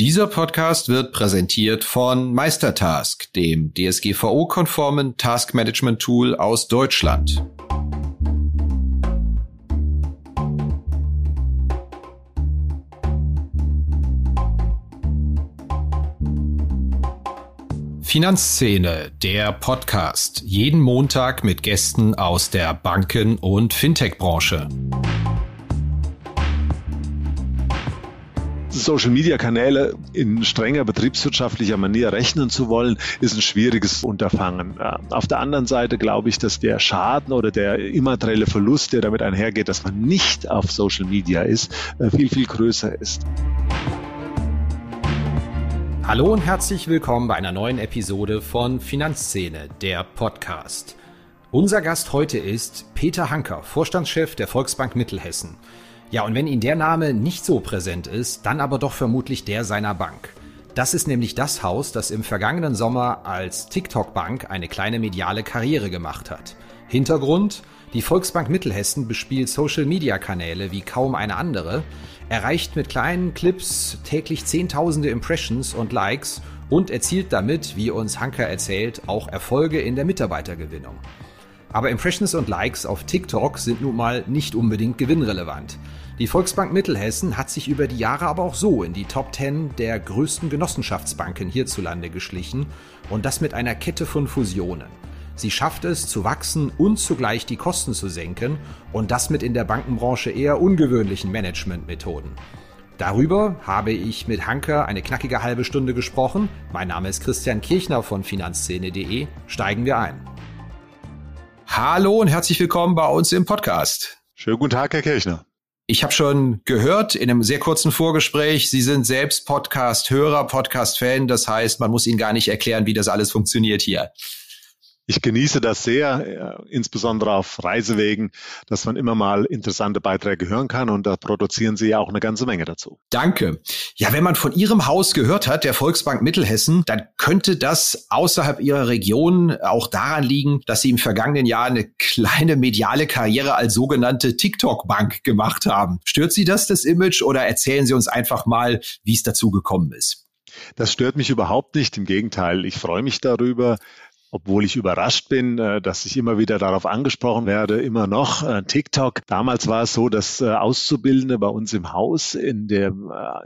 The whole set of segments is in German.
Dieser Podcast wird präsentiert von Meistertask, dem DSGVO-konformen Taskmanagement-Tool aus Deutschland. Finanzszene, der Podcast. Jeden Montag mit Gästen aus der Banken- und Fintech-Branche. Social-Media-Kanäle in strenger betriebswirtschaftlicher Manier rechnen zu wollen, ist ein schwieriges Unterfangen. Auf der anderen Seite glaube ich, dass der Schaden oder der immaterielle Verlust, der damit einhergeht, dass man nicht auf Social Media ist, äh, viel, viel größer ist. Hallo und herzlich willkommen bei einer neuen Episode von Finanzszene, der Podcast. Unser Gast heute ist Peter Hanker, Vorstandschef der Volksbank Mittelhessen. Ja, und wenn Ihnen der Name nicht so präsent ist, dann aber doch vermutlich der seiner Bank. Das ist nämlich das Haus, das im vergangenen Sommer als TikTok-Bank eine kleine mediale Karriere gemacht hat. Hintergrund? Die Volksbank Mittelhessen bespielt Social-Media-Kanäle wie kaum eine andere, erreicht mit kleinen Clips täglich Zehntausende Impressions und Likes und erzielt damit, wie uns Hanker erzählt, auch Erfolge in der Mitarbeitergewinnung. Aber Impressions und Likes auf TikTok sind nun mal nicht unbedingt gewinnrelevant. Die Volksbank Mittelhessen hat sich über die Jahre aber auch so in die Top 10 der größten Genossenschaftsbanken hierzulande geschlichen und das mit einer Kette von Fusionen. Sie schafft es zu wachsen und zugleich die Kosten zu senken und das mit in der Bankenbranche eher ungewöhnlichen Managementmethoden. Darüber habe ich mit Hanke eine knackige halbe Stunde gesprochen. Mein Name ist Christian Kirchner von finanzszene.de. Steigen wir ein. Hallo und herzlich willkommen bei uns im Podcast. Schönen guten Tag, Herr Kirchner. Ich habe schon gehört in einem sehr kurzen Vorgespräch, Sie sind selbst Podcast-Hörer, Podcast-Fan. Das heißt, man muss Ihnen gar nicht erklären, wie das alles funktioniert hier ich genieße das sehr, äh, insbesondere auf Reisewegen, dass man immer mal interessante Beiträge hören kann und da produzieren Sie ja auch eine ganze Menge dazu. Danke. Ja, wenn man von Ihrem Haus gehört hat, der Volksbank Mittelhessen, dann könnte das außerhalb Ihrer Region auch daran liegen, dass Sie im vergangenen Jahr eine kleine mediale Karriere als sogenannte TikTok-Bank gemacht haben. Stört Sie das, das Image, oder erzählen Sie uns einfach mal, wie es dazu gekommen ist? Das stört mich überhaupt nicht. Im Gegenteil, ich freue mich darüber, obwohl ich überrascht bin, äh, dass ich immer wieder darauf angesprochen werde, immer noch äh, TikTok. Damals war es so, dass äh, Auszubildende bei uns im Haus in der,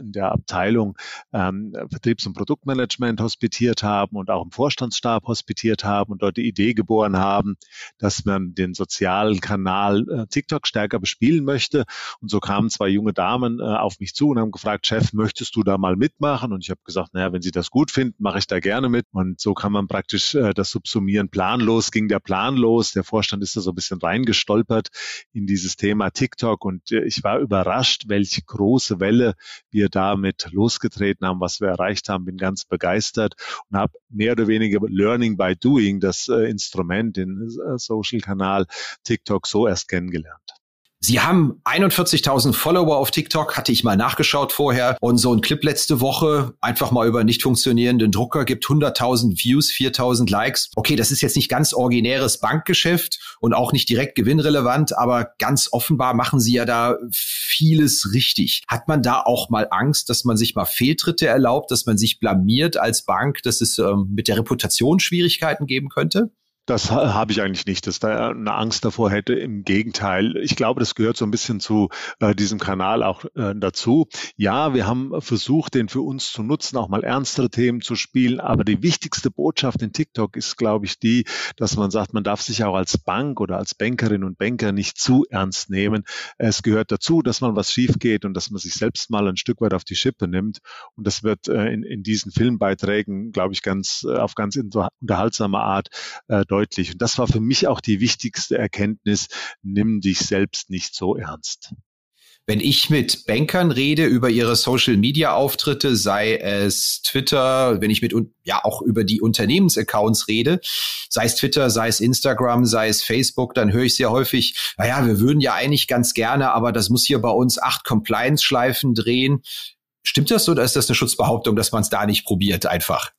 in der Abteilung ähm, Vertriebs- und Produktmanagement hospitiert haben und auch im Vorstandsstab hospitiert haben und dort die Idee geboren haben, dass man den sozialen Kanal TikTok stärker bespielen möchte. Und so kamen zwei junge Damen auf mich zu und haben gefragt, Chef, möchtest du da mal mitmachen? Und ich habe gesagt, naja, wenn Sie das gut finden, mache ich da gerne mit. Und so kann man praktisch das subsumieren. Planlos ging der Plan los. Der Vorstand ist da so ein bisschen reingestolpert in dieses Thema TikTok und äh, ich war überrascht, welche große Welle wir damit losgetreten haben, was wir erreicht haben. Bin ganz begeistert und habe mehr oder weniger Learning by Doing, das äh, Instrument, den äh, Social-Kanal TikTok so erst kennengelernt. Sie haben 41.000 Follower auf TikTok, hatte ich mal nachgeschaut vorher. Und so ein Clip letzte Woche, einfach mal über nicht funktionierenden Drucker, gibt 100.000 Views, 4.000 Likes. Okay, das ist jetzt nicht ganz originäres Bankgeschäft und auch nicht direkt gewinnrelevant, aber ganz offenbar machen Sie ja da vieles richtig. Hat man da auch mal Angst, dass man sich mal Fehltritte erlaubt, dass man sich blamiert als Bank, dass es ähm, mit der Reputation Schwierigkeiten geben könnte? Das habe ich eigentlich nicht, dass da eine Angst davor hätte. Im Gegenteil, ich glaube, das gehört so ein bisschen zu äh, diesem Kanal auch äh, dazu. Ja, wir haben versucht, den für uns zu nutzen, auch mal ernstere Themen zu spielen. Aber die wichtigste Botschaft in TikTok ist, glaube ich, die, dass man sagt, man darf sich auch als Bank oder als Bankerin und Banker nicht zu ernst nehmen. Es gehört dazu, dass man was schief geht und dass man sich selbst mal ein Stück weit auf die Schippe nimmt. Und das wird äh, in, in diesen Filmbeiträgen, glaube ich, ganz äh, auf ganz unterhaltsame Art äh, deutlich. Und das war für mich auch die wichtigste Erkenntnis, nimm dich selbst nicht so ernst. Wenn ich mit Bankern rede über ihre Social Media Auftritte, sei es Twitter, wenn ich mit ja auch über die Unternehmensaccounts rede, sei es Twitter, sei es Instagram, sei es Facebook, dann höre ich sehr häufig, naja, wir würden ja eigentlich ganz gerne, aber das muss hier bei uns acht Compliance-Schleifen drehen. Stimmt das oder ist das eine Schutzbehauptung, dass man es da nicht probiert einfach?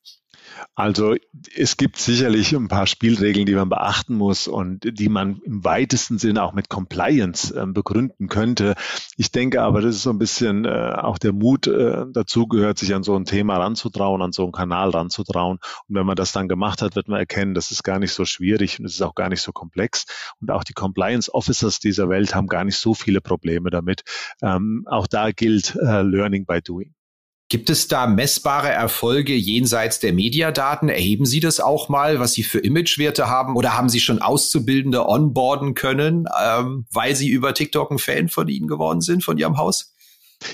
Also es gibt sicherlich ein paar Spielregeln, die man beachten muss und die man im weitesten Sinne auch mit Compliance äh, begründen könnte. Ich denke aber, das ist so ein bisschen äh, auch der Mut äh, dazu gehört, sich an so ein Thema ranzutrauen, an so einen Kanal ranzutrauen. Und wenn man das dann gemacht hat, wird man erkennen, das ist gar nicht so schwierig und es ist auch gar nicht so komplex. Und auch die Compliance Officers dieser Welt haben gar nicht so viele Probleme damit. Ähm, auch da gilt äh, Learning by Doing. Gibt es da messbare Erfolge jenseits der Mediadaten? Erheben Sie das auch mal, was Sie für Imagewerte haben? Oder haben Sie schon Auszubildende onboarden können, ähm, weil Sie über TikTok ein Fan von Ihnen geworden sind, von Ihrem Haus?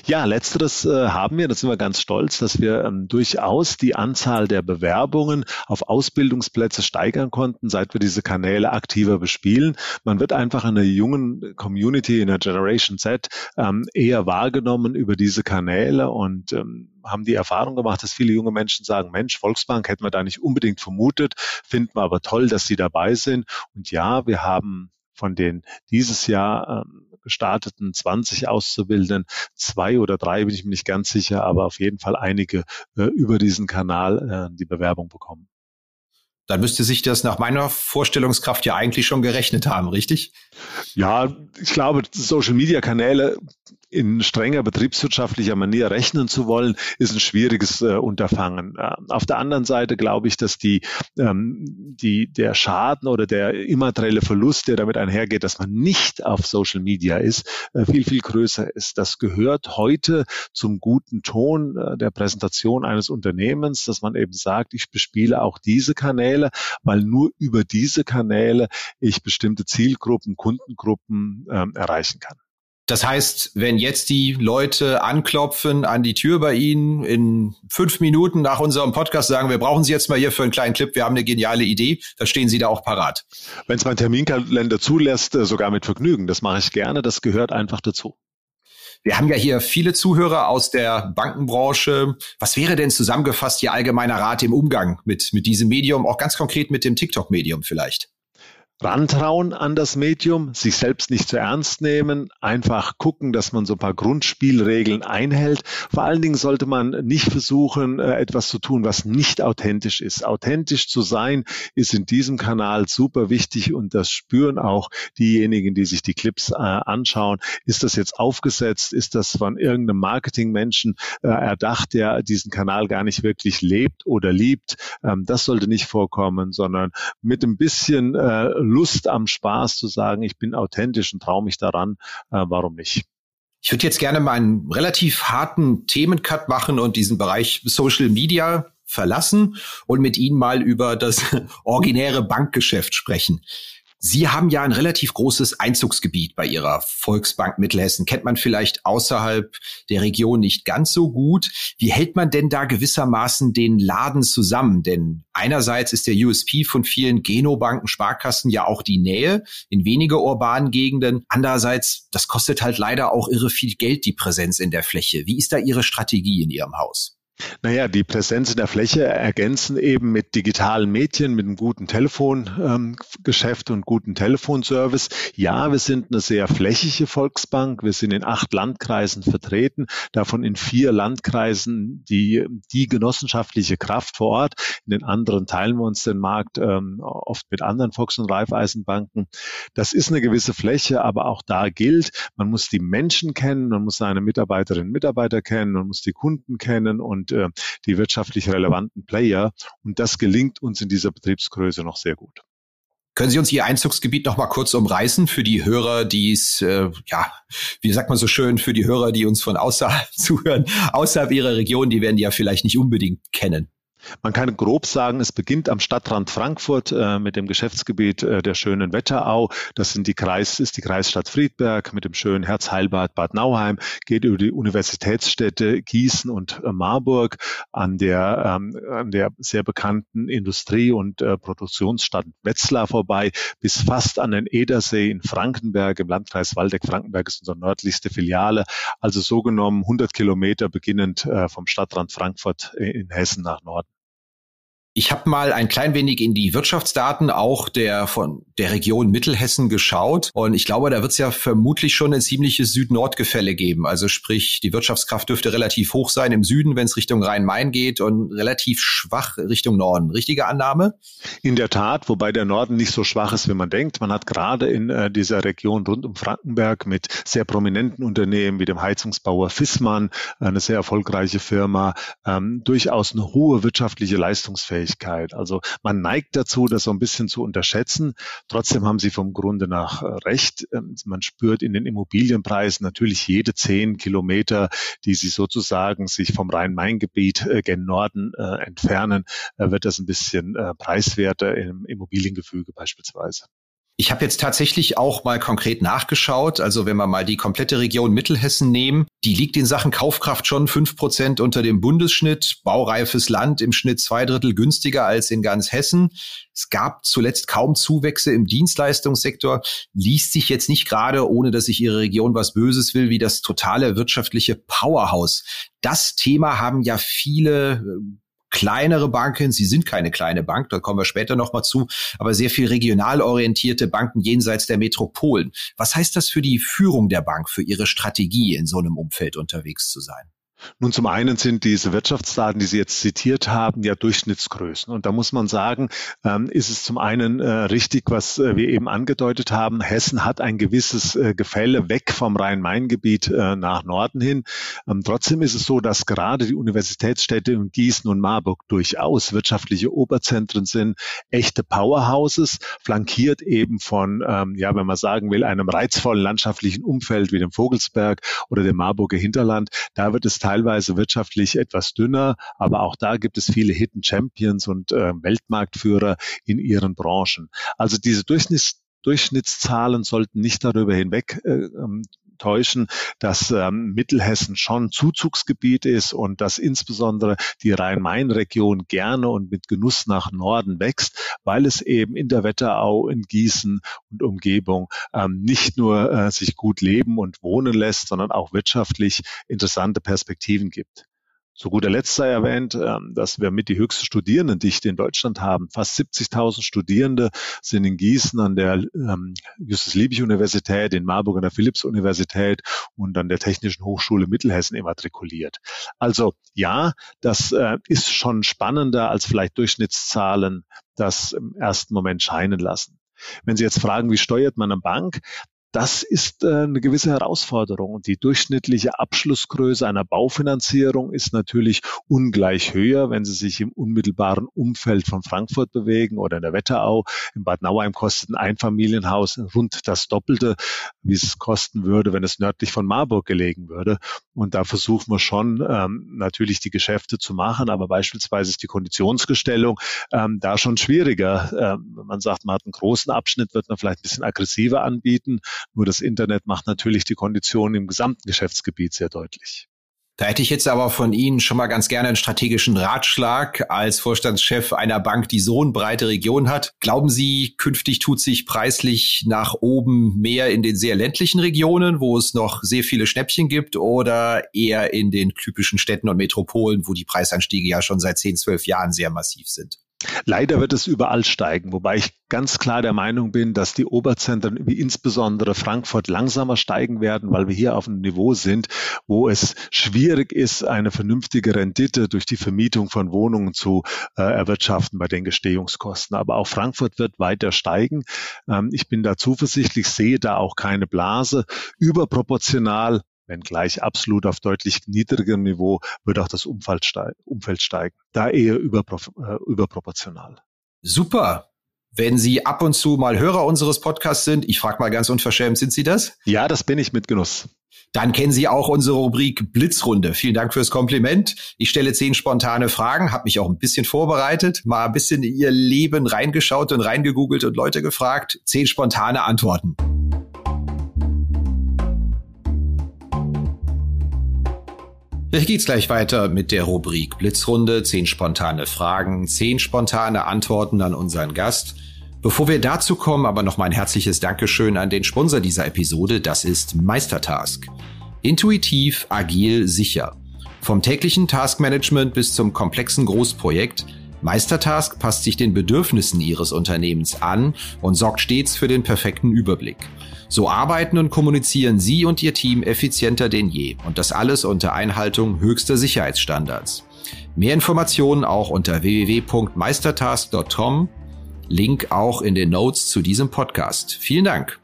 Ja, letzteres äh, haben wir. Da sind wir ganz stolz, dass wir ähm, durchaus die Anzahl der Bewerbungen auf Ausbildungsplätze steigern konnten, seit wir diese Kanäle aktiver bespielen. Man wird einfach in der jungen Community, in der Generation Z, ähm, eher wahrgenommen über diese Kanäle und ähm, haben die Erfahrung gemacht, dass viele junge Menschen sagen, Mensch, Volksbank hätten wir da nicht unbedingt vermutet, finden wir aber toll, dass sie dabei sind. Und ja, wir haben von den dieses Jahr ähm, gestarteten 20 Auszubildenden, zwei oder drei bin ich mir nicht ganz sicher, aber auf jeden Fall einige äh, über diesen Kanal äh, die Bewerbung bekommen. Dann müsste sich das nach meiner Vorstellungskraft ja eigentlich schon gerechnet haben, richtig? Ja, ich glaube, Social-Media-Kanäle in strenger betriebswirtschaftlicher Manier rechnen zu wollen, ist ein schwieriges äh, Unterfangen. Äh, auf der anderen Seite glaube ich, dass die, ähm, die, der Schaden oder der immaterielle Verlust, der damit einhergeht, dass man nicht auf Social Media ist, äh, viel, viel größer ist. Das gehört heute zum guten Ton äh, der Präsentation eines Unternehmens, dass man eben sagt, ich bespiele auch diese Kanäle, weil nur über diese Kanäle ich bestimmte Zielgruppen, Kundengruppen ähm, erreichen kann. Das heißt, wenn jetzt die Leute anklopfen an die Tür bei Ihnen in fünf Minuten nach unserem Podcast sagen, wir brauchen Sie jetzt mal hier für einen kleinen Clip, wir haben eine geniale Idee, da stehen Sie da auch parat. Wenn es mein Terminkalender zulässt, äh, sogar mit Vergnügen. Das mache ich gerne, das gehört einfach dazu. Wir haben ja hier viele Zuhörer aus der Bankenbranche. Was wäre denn zusammengefasst Ihr allgemeiner Rat im Umgang mit, mit diesem Medium, auch ganz konkret mit dem TikTok-Medium vielleicht? Rantrauen an das Medium, sich selbst nicht zu ernst nehmen, einfach gucken, dass man so ein paar Grundspielregeln einhält. Vor allen Dingen sollte man nicht versuchen, äh, etwas zu tun, was nicht authentisch ist. Authentisch zu sein ist in diesem Kanal super wichtig und das spüren auch diejenigen, die sich die Clips äh, anschauen. Ist das jetzt aufgesetzt? Ist das von irgendeinem Marketingmenschen äh, erdacht, der diesen Kanal gar nicht wirklich lebt oder liebt? Ähm, das sollte nicht vorkommen, sondern mit ein bisschen Lust am Spaß zu sagen, ich bin authentisch und traue mich daran, äh, warum nicht? Ich würde jetzt gerne mal einen relativ harten Themencut machen und diesen Bereich Social Media verlassen und mit Ihnen mal über das originäre Bankgeschäft sprechen. Sie haben ja ein relativ großes Einzugsgebiet bei Ihrer Volksbank Mittelhessen. Kennt man vielleicht außerhalb der Region nicht ganz so gut. Wie hält man denn da gewissermaßen den Laden zusammen? Denn einerseits ist der USP von vielen Genobanken, Sparkassen ja auch die Nähe in weniger urbanen Gegenden. Andererseits, das kostet halt leider auch irre viel Geld, die Präsenz in der Fläche. Wie ist da Ihre Strategie in Ihrem Haus? Naja, die Präsenz in der Fläche ergänzen eben mit digitalen Medien, mit einem guten Telefongeschäft ähm, und guten Telefonservice. Ja, wir sind eine sehr flächige Volksbank. Wir sind in acht Landkreisen vertreten, davon in vier Landkreisen die, die genossenschaftliche Kraft vor Ort. In den anderen teilen wir uns den Markt ähm, oft mit anderen Volks- und Raiffeisenbanken. Das ist eine gewisse Fläche, aber auch da gilt, man muss die Menschen kennen, man muss seine Mitarbeiterinnen und Mitarbeiter kennen, man muss die Kunden kennen und äh, die wirtschaftlich relevanten Player. Und das gelingt uns in dieser Betriebsgröße noch sehr gut. Können Sie uns Ihr Einzugsgebiet noch mal kurz umreißen für die Hörer, die es, äh, ja, wie sagt man so schön, für die Hörer, die uns von außerhalb zuhören, außerhalb Ihrer Region, die werden die ja vielleicht nicht unbedingt kennen. Man kann grob sagen, es beginnt am Stadtrand Frankfurt äh, mit dem Geschäftsgebiet äh, der schönen Wetterau. Das sind die Kreis, ist die Kreisstadt Friedberg mit dem schönen Herzheilbad Bad Nauheim, geht über die Universitätsstädte Gießen und äh, Marburg an der, ähm, an der sehr bekannten Industrie- und äh, Produktionsstadt Wetzlar vorbei, bis fast an den Edersee in Frankenberg im Landkreis Waldeck-Frankenberg ist unsere nördlichste Filiale. Also so genommen 100 Kilometer beginnend äh, vom Stadtrand Frankfurt in Hessen nach Norden. Ich habe mal ein klein wenig in die Wirtschaftsdaten auch der von der Region Mittelhessen geschaut und ich glaube, da wird es ja vermutlich schon ein ziemliches Süd-Nord-Gefälle geben. Also sprich, die Wirtschaftskraft dürfte relativ hoch sein im Süden, wenn es Richtung Rhein-Main geht und relativ schwach Richtung Norden. Richtige Annahme? In der Tat, wobei der Norden nicht so schwach ist, wie man denkt. Man hat gerade in äh, dieser Region rund um Frankenberg mit sehr prominenten Unternehmen wie dem Heizungsbauer Fissmann, eine sehr erfolgreiche Firma, ähm, durchaus eine hohe wirtschaftliche Leistungsfähigkeit Leistungsfähigkeit. Also man neigt dazu, das so ein bisschen zu unterschätzen. Trotzdem haben Sie vom Grunde nach äh, recht. Ähm, man spürt in den Immobilienpreisen natürlich jede zehn Kilometer, die Sie sozusagen sich vom Rhein-Main-Gebiet äh, gen Norden äh, entfernen, wird das ein bisschen preiswerter im Immobiliengefüge beispielsweise. Ich habe jetzt tatsächlich auch mal konkret nachgeschaut. Also wenn wir mal die komplette Region Mittelhessen nehmen, die liegt in Sachen Kaufkraft schon fünf Prozent unter dem Bundesschnitt. Baureifes Land im Schnitt zwei Drittel günstiger als in ganz Hessen. Es gab zuletzt kaum Zuwächse im Dienstleistungssektor. Liest sich jetzt nicht gerade, ohne dass ich Ihre Region was Böses will, wie das totale wirtschaftliche Powerhouse. Das Thema haben ja viele kleinere Banken, sie sind keine kleine Bank, da kommen wir später nochmal zu, aber sehr viel regional orientierte Banken jenseits der Metropolen. Was heißt das für die Führung der Bank, für ihre Strategie in so einem Umfeld unterwegs zu sein? Nun, zum einen sind diese Wirtschaftsdaten, die Sie jetzt zitiert haben, ja Durchschnittsgrößen. Und da muss man sagen, ähm, ist es zum einen äh, richtig, was äh, wir eben angedeutet haben. Hessen hat ein gewisses äh, Gefälle weg vom Rhein-Main-Gebiet nach Norden hin. Ähm, trotzdem ist es so, dass gerade die Universitätsstädte in Gießen und Marburg durchaus wirtschaftliche Oberzentren sind, echte Powerhouses, flankiert eben von, ähm, ja, wenn man sagen will, einem reizvollen landschaftlichen Umfeld wie dem Vogelsberg oder dem Marburger Hinterland. Da wird es wirtschaftlich etwas dünner, aber auch da gibt es viele Hidden Champions und äh, Weltmarktführer in ihren Branchen. Also diese Durchschnitts Durchschnittszahlen sollten nicht darüber hinweg äh, ähm, täuschen, dass ähm, Mittelhessen schon Zuzugsgebiet ist und dass insbesondere die Rhein-Main-Region gerne und mit Genuss nach Norden wächst, weil es eben in der Wetterau, in Gießen und Umgebung ähm, nicht nur äh, sich gut leben und wohnen lässt, sondern auch wirtschaftlich interessante Perspektiven gibt. Zu guter Letzt sei erwähnt, ähm, dass wir mit die höchste Studierendendichte in Deutschland haben. Fast 70.000 Studierende sind in Gießen an der ähm, Justus-Liebig-Universität, in Marburg an der Philipps-Universität und an der Technischen Hochschule Mittelhessen immatrikuliert. Also ja, das äh, ist schon spannender als vielleicht Durchschnittszahlen das im ersten Moment scheinen lassen. Wenn Sie jetzt fragen, wie steuert man eine Bank, das ist äh, eine gewisse Herausforderung. Und die durchschnittliche Abschlussgröße einer Baufinanzierung ist natürlich ungleich höher, wenn Sie sich im unmittelbaren Umfeld von Frankfurt bewegen oder in der Wetterau. In Bad Nauheim kostet ein Einfamilienhaus rund das Doppelte, wie es kosten würde, wenn es nördlich von Marburg gelegen würde. Und da versuchen wir schon ähm, natürlich die Geschäfte zu machen, aber beispielsweise ist die Konditionsgestellung ähm, da schon schwieriger. Ähm, man sagt, man hat einen großen Abschnitt, wird man vielleicht ein bisschen aggressiver anbieten. Nur das Internet macht natürlich die Konditionen im gesamten Geschäftsgebiet sehr deutlich. Da hätte ich jetzt aber von Ihnen schon mal ganz gerne einen strategischen Ratschlag als Vorstandschef einer Bank, die so eine breite Region hat. Glauben Sie, künftig tut sich preislich nach oben mehr in den sehr ländlichen Regionen, wo es noch sehr viele Schnäppchen gibt, oder eher in den typischen Städten und Metropolen, wo die Preisanstiege ja schon seit 10, 12 Jahren sehr massiv sind? Leider wird es überall steigen, wobei ich ganz klar der Meinung bin, dass die Oberzentren wie insbesondere Frankfurt langsamer steigen werden, weil wir hier auf einem Niveau sind, wo es schwierig ist, eine vernünftige Rendite durch die Vermietung von Wohnungen zu äh, erwirtschaften bei den Gestehungskosten. Aber auch Frankfurt wird weiter steigen. Ähm, ich bin da zuversichtlich, sehe da auch keine Blase. Überproportional wenngleich absolut auf deutlich niedrigerem Niveau, wird auch das Umfeld steigen. Da eher äh, überproportional. Super. Wenn Sie ab und zu mal Hörer unseres Podcasts sind, ich frage mal ganz unverschämt, sind Sie das? Ja, das bin ich mit Genuss. Dann kennen Sie auch unsere Rubrik Blitzrunde. Vielen Dank fürs Kompliment. Ich stelle zehn spontane Fragen, habe mich auch ein bisschen vorbereitet, mal ein bisschen in Ihr Leben reingeschaut und reingegoogelt und Leute gefragt. Zehn spontane Antworten. Hier geht's gleich weiter mit der Rubrik Blitzrunde, zehn spontane Fragen, zehn spontane Antworten an unseren Gast. Bevor wir dazu kommen, aber noch mal ein herzliches Dankeschön an den Sponsor dieser Episode, das ist Meistertask. Intuitiv, agil, sicher. Vom täglichen Taskmanagement bis zum komplexen Großprojekt, Meistertask passt sich den Bedürfnissen Ihres Unternehmens an und sorgt stets für den perfekten Überblick. So arbeiten und kommunizieren Sie und Ihr Team effizienter denn je und das alles unter Einhaltung höchster Sicherheitsstandards. Mehr Informationen auch unter www.meistertask.com. Link auch in den Notes zu diesem Podcast. Vielen Dank.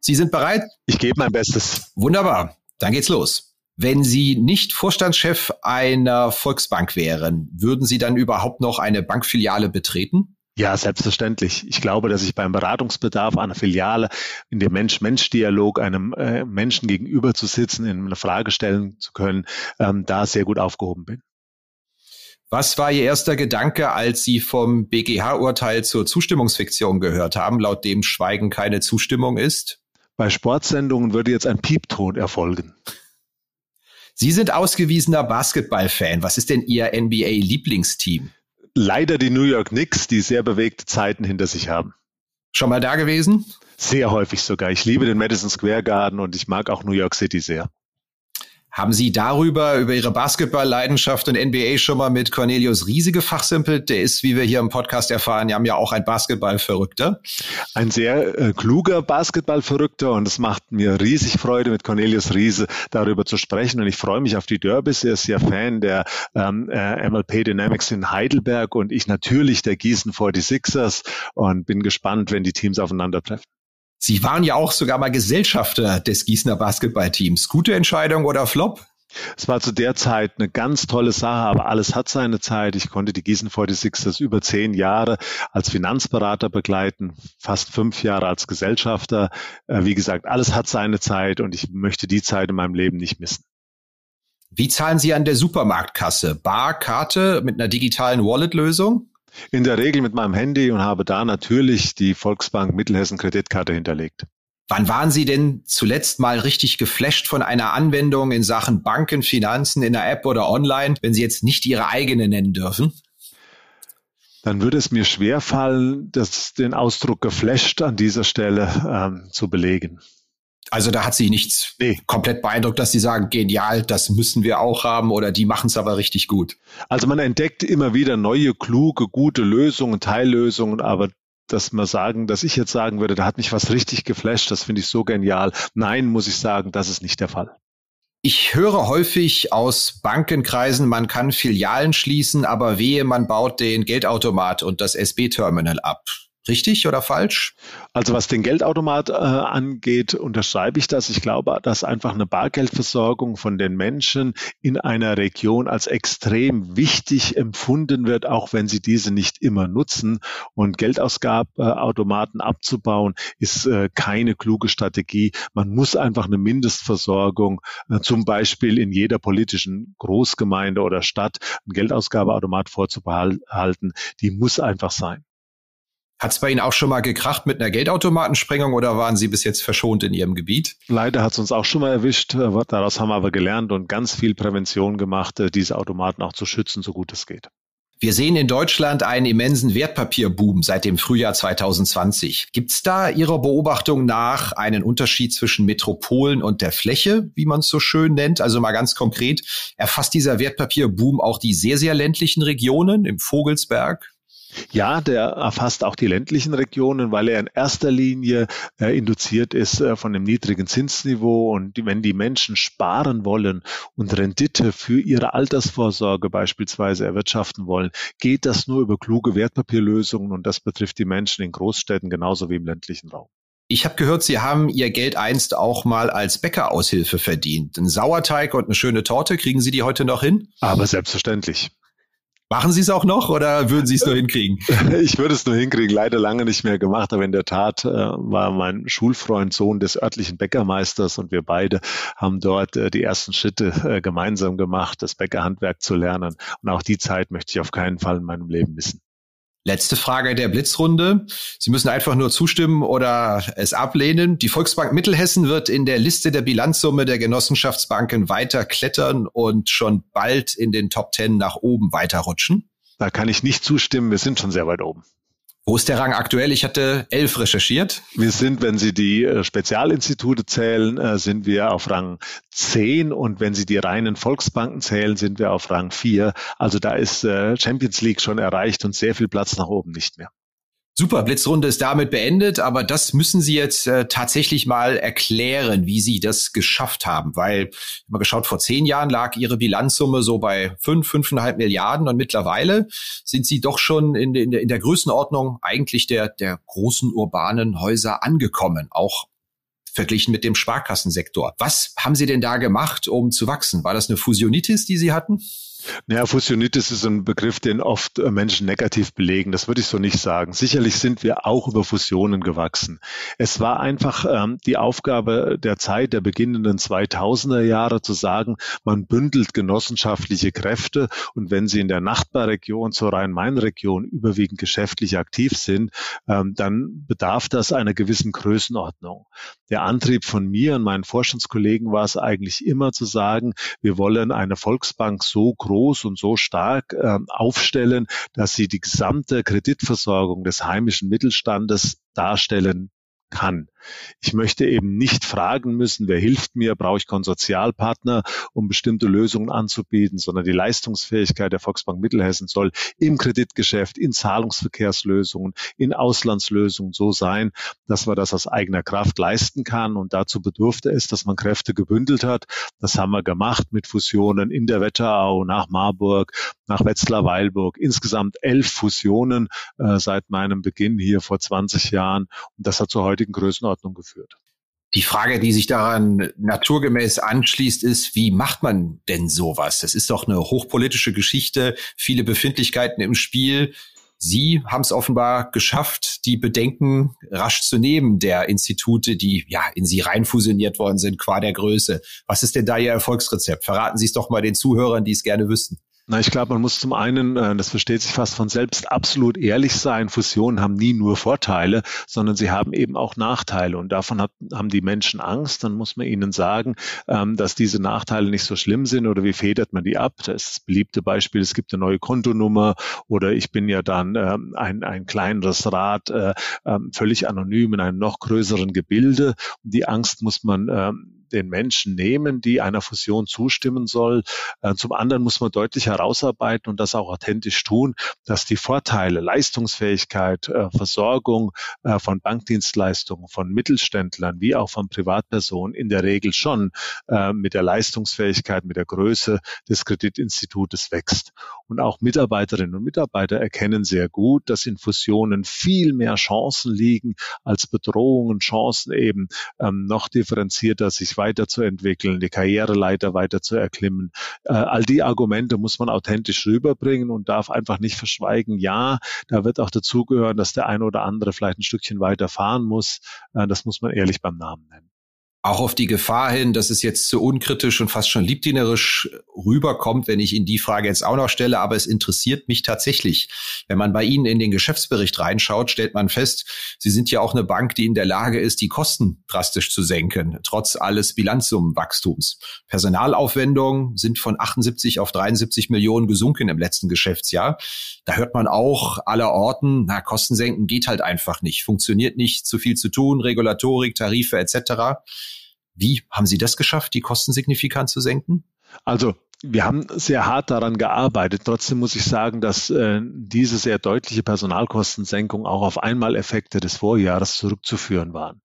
Sie sind bereit? Ich gebe mein Bestes. Wunderbar. Dann geht's los. Wenn Sie nicht Vorstandschef einer Volksbank wären, würden Sie dann überhaupt noch eine Bankfiliale betreten? Ja, selbstverständlich. Ich glaube, dass ich beim Beratungsbedarf einer Filiale in dem Mensch-Mensch-Dialog einem äh, Menschen gegenüber zu sitzen, in eine Frage stellen zu können, ähm, da sehr gut aufgehoben bin. Was war Ihr erster Gedanke, als Sie vom BGH-Urteil zur Zustimmungsfiktion gehört haben, laut dem Schweigen keine Zustimmung ist? Bei Sportsendungen würde jetzt ein Piepton erfolgen. Sie sind ausgewiesener Basketball-Fan. Was ist denn Ihr NBA-Lieblingsteam? Leider die New York Knicks, die sehr bewegte Zeiten hinter sich haben. Schon mal da gewesen? Sehr häufig sogar. Ich liebe den Madison Square Garden und ich mag auch New York City sehr. Haben Sie darüber, über Ihre Basketball-Leidenschaft und NBA schon mal mit Cornelius Riese gefachsimpelt? Der ist, wie wir hier im Podcast erfahren, ja, ja auch ein Basketball-Verrückter. Ein sehr äh, kluger Basketball-Verrückter und es macht mir riesig Freude, mit Cornelius Riese darüber zu sprechen und ich freue mich auf die Derbys. Er ist ja Fan der ähm, äh, MLP Dynamics in Heidelberg und ich natürlich der Gießen 46ers und bin gespannt, wenn die Teams aufeinandertreffen. Sie waren ja auch sogar mal Gesellschafter des Gießener Basketballteams. Gute Entscheidung oder Flop? Es war zu der Zeit eine ganz tolle Sache, aber alles hat seine Zeit. Ich konnte die Gießen 46ers über zehn Jahre als Finanzberater begleiten, fast fünf Jahre als Gesellschafter. Äh, wie gesagt, alles hat seine Zeit und ich möchte die Zeit in meinem Leben nicht missen. Wie zahlen Sie an der Supermarktkasse? Bar, Karte mit einer digitalen Wallet-Lösung? In der Regel mit meinem Handy und habe da natürlich die Volksbank Mittelhessen Kreditkarte hinterlegt. Wann waren Sie denn zuletzt mal richtig geflasht von einer Anwendung in Sachen Banken, Finanzen in der App oder online, wenn Sie jetzt nicht Ihre eigene nennen dürfen? Dann würde es mir schwerfallen, das, den Ausdruck geflasht an dieser Stelle ähm, zu belegen. Also da hat sie nichts nee. komplett beeindruckt, dass sie sagen, genial, das müssen wir auch haben oder die machen es aber richtig gut. Also man entdeckt immer wieder neue, kluge, gute Lösungen, Teillösungen, aber dass man sagen, dass ich jetzt sagen würde, da hat mich was richtig geflasht, das finde ich so genial. Nein, muss ich sagen, das ist nicht der Fall. Ich höre häufig aus Bankenkreisen, man kann Filialen schließen, aber wehe, man baut den Geldautomat und das SB-Terminal ab. Richtig oder falsch? Also was den Geldautomat äh, angeht, unterschreibe ich das. Ich glaube, dass einfach eine Bargeldversorgung von den Menschen in einer Region als extrem wichtig empfunden wird, auch wenn sie diese nicht immer nutzen. Und Geldausgabeautomaten abzubauen, ist äh, keine kluge Strategie. Man muss einfach eine Mindestversorgung, äh, zum Beispiel in jeder politischen Großgemeinde oder Stadt, einen Geldausgabeautomat vorzubehalten, die muss einfach sein. Hat es bei Ihnen auch schon mal gekracht mit einer Geldautomatensprengung oder waren Sie bis jetzt verschont in Ihrem Gebiet? Leider hat es uns auch schon mal erwischt. Daraus haben wir aber gelernt und ganz viel Prävention gemacht, äh, diese Automaten auch zu schützen, so gut es geht. Wir sehen in Deutschland einen immensen Wertpapierboom seit dem Frühjahr 2020. Gibt es da Ihrer Beobachtung nach einen Unterschied zwischen Metropolen und der Fläche, wie man es so schön nennt? Also mal ganz konkret, erfasst dieser Wertpapierboom auch die sehr, sehr ländlichen Regionen im Vogelsberg, ja, der erfasst auch die ländlichen Regionen, weil er in erster Linie äh, induziert ist äh, von dem niedrigen Zinsniveau. Und die, wenn die Menschen sparen wollen und Rendite für ihre Altersvorsorge beispielsweise erwirtschaften wollen, geht das nur über kluge Wertpapierlösungen. Und das betrifft die Menschen in Großstädten genauso wie im ländlichen Raum. Ich habe gehört, Sie haben Ihr Geld einst auch mal als Bäckeraushilfe verdient. Ein Sauerteig und eine schöne Torte, kriegen Sie die heute noch hin? Aber selbstverständlich. Machen Sie es auch noch oder würden Sie es nur hinkriegen? Ich würde es nur hinkriegen, leider lange nicht mehr gemacht, aber in der Tat äh, war mein Schulfreund Sohn des örtlichen Bäckermeisters und wir beide haben dort äh, die ersten Schritte äh, gemeinsam gemacht, das Bäckerhandwerk zu lernen. Und auch die Zeit möchte ich auf keinen Fall in meinem Leben missen. Letzte Frage der Blitzrunde. Sie müssen einfach nur zustimmen oder es ablehnen. Die Volksbank Mittelhessen wird in der Liste der Bilanzsumme der Genossenschaftsbanken weiter klettern und schon bald in den Top Ten nach oben weiterrutschen. Da kann ich nicht zustimmen. Wir sind schon sehr weit oben. Wo ist der Rang aktuell? Ich hatte elf recherchiert. Wir sind, wenn Sie die äh, Spezialinstitute zählen, äh, sind wir auf Rang 10 und wenn Sie die reinen Volksbanken zählen, sind wir auf Rang 4. Also da ist äh, Champions League schon erreicht und sehr viel Platz nach oben nicht mehr. Super, Blitzrunde ist damit beendet, aber das müssen Sie jetzt äh, tatsächlich mal erklären, wie Sie das geschafft haben, weil, mal geschaut, vor zehn Jahren lag Ihre Bilanzsumme so bei fünf, fünfeinhalb Milliarden und mittlerweile sind Sie doch schon in, in, in der Größenordnung eigentlich der, der großen urbanen Häuser angekommen, auch verglichen mit dem Sparkassensektor. Was haben Sie denn da gemacht, um zu wachsen? War das eine Fusionitis, die Sie hatten? Ja, Fusionitis ist ein Begriff, den oft äh, Menschen negativ belegen. Das würde ich so nicht sagen. Sicherlich sind wir auch über Fusionen gewachsen. Es war einfach ähm, die Aufgabe der Zeit der beginnenden 2000er Jahre zu sagen, man bündelt genossenschaftliche Kräfte und wenn sie in der Nachbarregion zur Rhein-Main-Region überwiegend geschäftlich aktiv sind, ähm, dann bedarf das einer gewissen Größenordnung. Der Antrieb von mir und meinen Forschungskollegen war es eigentlich immer zu sagen, wir wollen eine Volksbank so groß groß und so stark äh, aufstellen, dass sie die gesamte Kreditversorgung des heimischen Mittelstandes darstellen kann. Ich möchte eben nicht fragen müssen, wer hilft mir, brauche ich Konsortialpartner, um bestimmte Lösungen anzubieten, sondern die Leistungsfähigkeit der Volksbank Mittelhessen soll im Kreditgeschäft, in Zahlungsverkehrslösungen, in Auslandslösungen so sein, dass man das aus eigener Kraft leisten kann. Und dazu bedurfte es, dass man Kräfte gebündelt hat. Das haben wir gemacht mit Fusionen in der Wetterau, nach Marburg, nach Wetzlar-Weilburg. Insgesamt elf Fusionen äh, seit meinem Beginn hier vor 20 Jahren. Und das hat zur heutigen Größenordnung Größenordnung geführt. Die Frage, die sich daran naturgemäß anschließt, ist, wie macht man denn sowas? Das ist doch eine hochpolitische Geschichte, viele Befindlichkeiten im Spiel. Sie haben es offenbar geschafft, die Bedenken rasch zu nehmen der Institute, die ja in sie reinfusioniert worden sind, qua der Größe. Was ist denn da Ihr Erfolgsrezept? Verraten Sie es doch mal den Zuhörern, die es gerne wüssten. Na, ich glaube, man muss zum einen, äh, das versteht sich fast von selbst, absolut ehrlich sein. Fusionen haben nie nur Vorteile, sondern sie haben eben auch Nachteile. Und davon hat, haben die Menschen Angst. Dann muss man ihnen sagen, ähm, dass diese Nachteile nicht so schlimm sind oder wie federt man die ab. Das beliebte Beispiel, es gibt eine neue Kontonummer oder ich bin ja dann ähm, ein, ein kleineres Rad, äh, ähm, völlig anonym in einem noch größeren Gebilde. Die Angst muss man den Menschen nehmen, die einer Fusion zustimmen soll. Äh, zum anderen muss man deutlich herausarbeiten und das auch authentisch tun, dass die Vorteile, Leistungsfähigkeit, äh, Versorgung äh, von Bankdienstleistungen, von Mittelständlern wie auch von Privatpersonen in der Regel schon mit der Leistungsfähigkeit, mit der Größe des Kreditinstitutes wächst. Und auch Mitarbeiterinnen und Mitarbeiter erkennen sehr gut, dass in Fusionen viel mehr Chancen liegen als Bedrohungen, Chancen eben ähm, noch differenzierter sich weiterzuentwickeln, die Karriereleiter weiter zu erklimmen. Äh, all die Argumente muss man authentisch rüberbringen und darf einfach nicht verschweigen. Ja, da wird auch dazugehören, dass der eine oder andere vielleicht ein Stückchen weiter fahren muss. Äh, das muss man ehrlich beim Namen nennen auch auf die Gefahr hin, dass es jetzt zu unkritisch und fast schon liebdienerisch rüberkommt, wenn ich Ihnen die Frage jetzt auch noch stelle, aber es interessiert mich tatsächlich. Wenn man bei Ihnen in den Geschäftsbericht reinschaut, stellt man fest, Sie sind ja auch eine Bank, die in der Lage ist, die Kosten drastisch zu senken, trotz alles Bilanzsummenwachstums. Personalaufwendungen sind von 78 auf 73 Millionen gesunken im letzten Geschäftsjahr. Da hört man auch aller Orten, na, Kosten senken geht halt einfach nicht, funktioniert nicht, zu viel zu tun, Regulatorik, Tarife etc. Wie haben Sie das geschafft, die Kosten signifikant zu senken? Also wir haben sehr hart daran gearbeitet. Trotzdem muss ich sagen, dass äh, diese sehr deutliche Personalkostensenkung auch auf Einmaleffekte des Vorjahres zurückzuführen waren.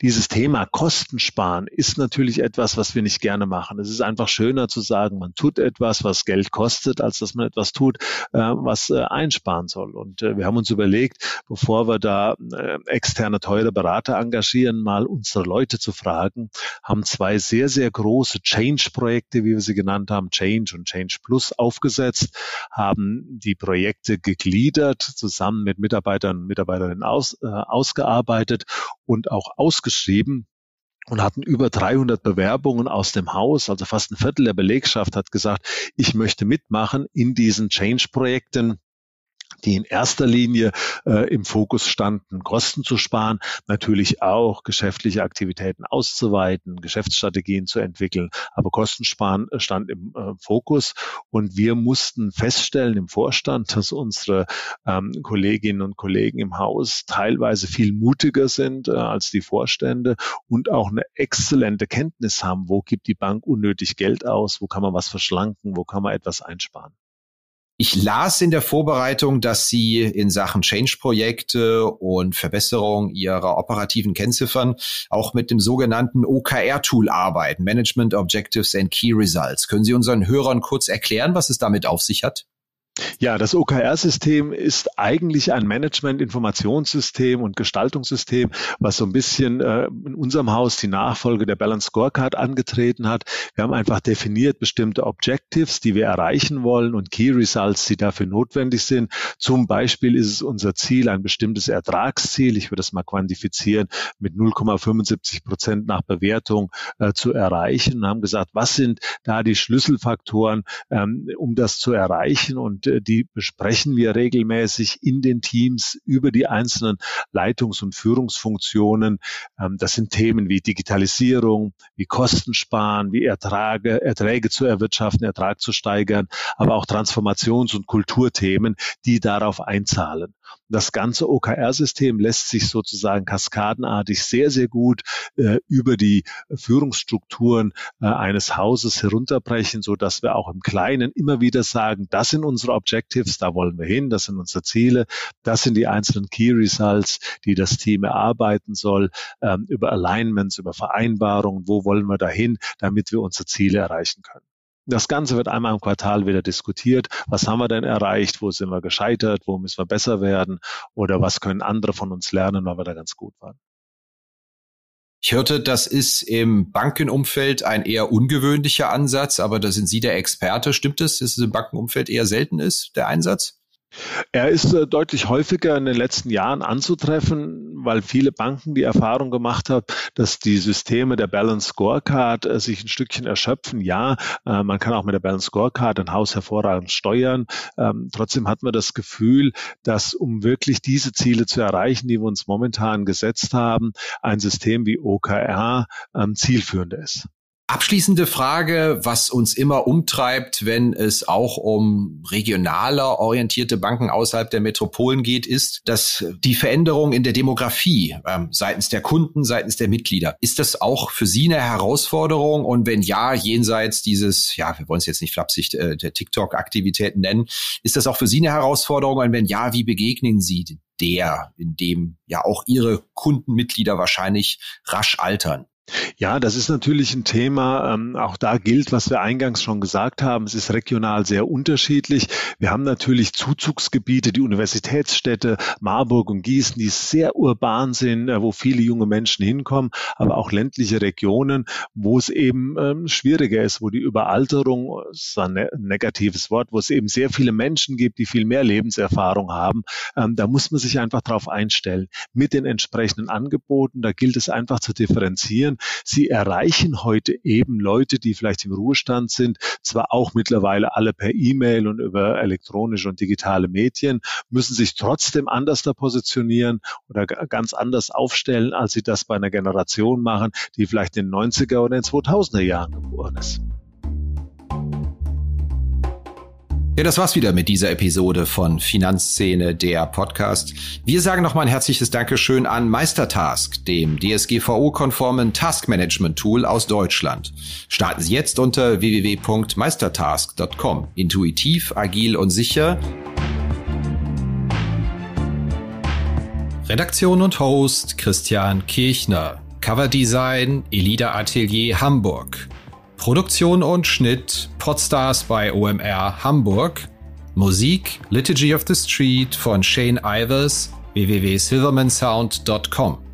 Dieses Thema Kostensparen ist natürlich etwas, was wir nicht gerne machen. Es ist einfach schöner zu sagen, man tut etwas, was Geld kostet, als dass man etwas tut, äh, was äh, einsparen soll. Und äh, wir haben uns überlegt, bevor wir da äh, externe teure Berater engagieren, mal unsere Leute zu fragen, haben zwei sehr, sehr große Change-Projekte, wie wir sie genannt haben, Change und Change Plus aufgesetzt, haben die Projekte gegliedert, zusammen mit Mitarbeitern und Mitarbeiterinnen aus, äh, ausgearbeitet und auch ausgeschrieben und hatten über 300 Bewerbungen aus dem Haus, also fast ein Viertel der Belegschaft hat gesagt, ich möchte mitmachen in diesen Change-Projekten die in erster Linie äh, im Fokus standen, Kosten zu sparen, natürlich auch geschäftliche Aktivitäten auszuweiten, Geschäftsstrategien zu entwickeln, aber Kostensparen stand im äh, Fokus und wir mussten feststellen im Vorstand, dass unsere ähm, Kolleginnen und Kollegen im Haus teilweise viel mutiger sind äh, als die Vorstände und auch eine exzellente Kenntnis haben, wo gibt die Bank unnötig Geld aus, wo kann man was verschlanken, wo kann man etwas einsparen. Ich las in der Vorbereitung, dass Sie in Sachen Change-Projekte und Verbesserung Ihrer operativen Kennziffern auch mit dem sogenannten OKR-Tool arbeiten, Management Objectives and Key Results. Können Sie unseren Hörern kurz erklären, was es damit auf sich hat? Ja, das OKR-System ist eigentlich ein Management-Informationssystem und Gestaltungssystem, was so ein bisschen äh, in unserem Haus die Nachfolge der Balance Scorecard angetreten hat. Wir haben einfach definiert bestimmte Objectives, die wir erreichen wollen und Key Results, die dafür notwendig sind. Zum Beispiel ist es unser Ziel, ein bestimmtes Ertragsziel, ich würde das mal quantifizieren, mit 0,75 Prozent nach Bewertung äh, zu erreichen und haben gesagt, was sind da die Schlüsselfaktoren, ähm, um das zu erreichen und die besprechen wir regelmäßig in den Teams über die einzelnen Leitungs- und Führungsfunktionen. Ähm, das sind Themen wie Digitalisierung, wie Kostensparen, wie Ertrage, Erträge zu erwirtschaften, Ertrag zu steigern, aber auch Transformations- und Kulturthemen, die darauf einzahlen. Das ganze OKR-System lässt sich sozusagen kaskadenartig sehr, sehr gut äh, über die Führungsstrukturen äh, eines Hauses herunterbrechen, so dass wir auch im Kleinen immer wieder sagen, das sind unsere Objectives, da wollen wir hin, das sind unsere Ziele, das sind die einzelnen Key Results, die das Team erarbeiten soll, ähm, über Alignments, über Vereinbarungen, wo wollen wir dahin, damit wir unsere Ziele erreichen können. Das Ganze wird einmal im Quartal wieder diskutiert. Was haben wir denn erreicht? Wo sind wir gescheitert? Wo müssen wir besser werden? Oder was können andere von uns lernen, weil wir da ganz gut waren? Ich hörte, das ist im Bankenumfeld ein eher ungewöhnlicher Ansatz, aber da sind Sie der Experte. Stimmt es, dass es im Bankenumfeld eher selten ist, der Einsatz? Er ist äh, deutlich häufiger in den letzten Jahren anzutreffen, weil viele Banken die Erfahrung gemacht haben, dass die Systeme der Balance Scorecard äh, sich ein Stückchen erschöpfen. Ja, äh, man kann auch mit der Balance Scorecard ein Haus hervorragend steuern. Ähm, trotzdem hat man das Gefühl, dass um wirklich diese Ziele zu erreichen, die wir uns momentan gesetzt haben, ein System wie OKR ähm, zielführend ist. Abschließende Frage, was uns immer umtreibt, wenn es auch um regionaler orientierte Banken außerhalb der Metropolen geht, ist, dass die Veränderung in der Demografie ähm, seitens der Kunden, seitens der Mitglieder, ist das auch für Sie eine Herausforderung? Und wenn ja, jenseits dieses, ja, wir wollen es jetzt nicht flapsig äh, der TikTok-Aktivitäten nennen, ist das auch für Sie eine Herausforderung? Und wenn ja, wie begegnen Sie der, in dem ja auch Ihre Kundenmitglieder wahrscheinlich rasch altern? Ja, das ist natürlich ein Thema. Ähm, auch da gilt, was wir eingangs schon gesagt haben. Es ist regional sehr unterschiedlich. Wir haben natürlich Zuzugsgebiete, die Universitätsstädte Marburg und Gießen, die sehr urban sind, äh, wo viele junge Menschen hinkommen, aber auch ländliche Regionen, wo es eben ähm, schwieriger ist, wo die Überalterung, ist ein ne negatives Wort, wo es eben sehr viele Menschen gibt, die viel mehr Lebenserfahrung haben. Ähm, da muss man sich einfach darauf einstellen. Mit den entsprechenden Angeboten, da gilt es einfach zu differenzieren Sie erreichen heute eben Leute, die vielleicht im Ruhestand sind, zwar auch mittlerweile alle per E-Mail und über elektronische und digitale Medien, müssen sich trotzdem anders da positionieren oder ganz anders aufstellen, als sie das bei einer Generation machen, die vielleicht in den 90er oder in den 2000er Jahren geboren ist. Ja, das war's wieder mit dieser Episode von Finanzszene, der Podcast. Wir sagen nochmal ein herzliches Dankeschön an Meistertask, dem DSGVO-konformen Taskmanagement-Tool aus Deutschland. Starten Sie jetzt unter www.meistertask.com. Intuitiv, agil und sicher. Redaktion und Host Christian Kirchner. Coverdesign Elida Atelier Hamburg. Produktion und Schnitt Podstars bei OMR Hamburg. Musik Liturgy of the Street von Shane Ivers www.silvermansound.com.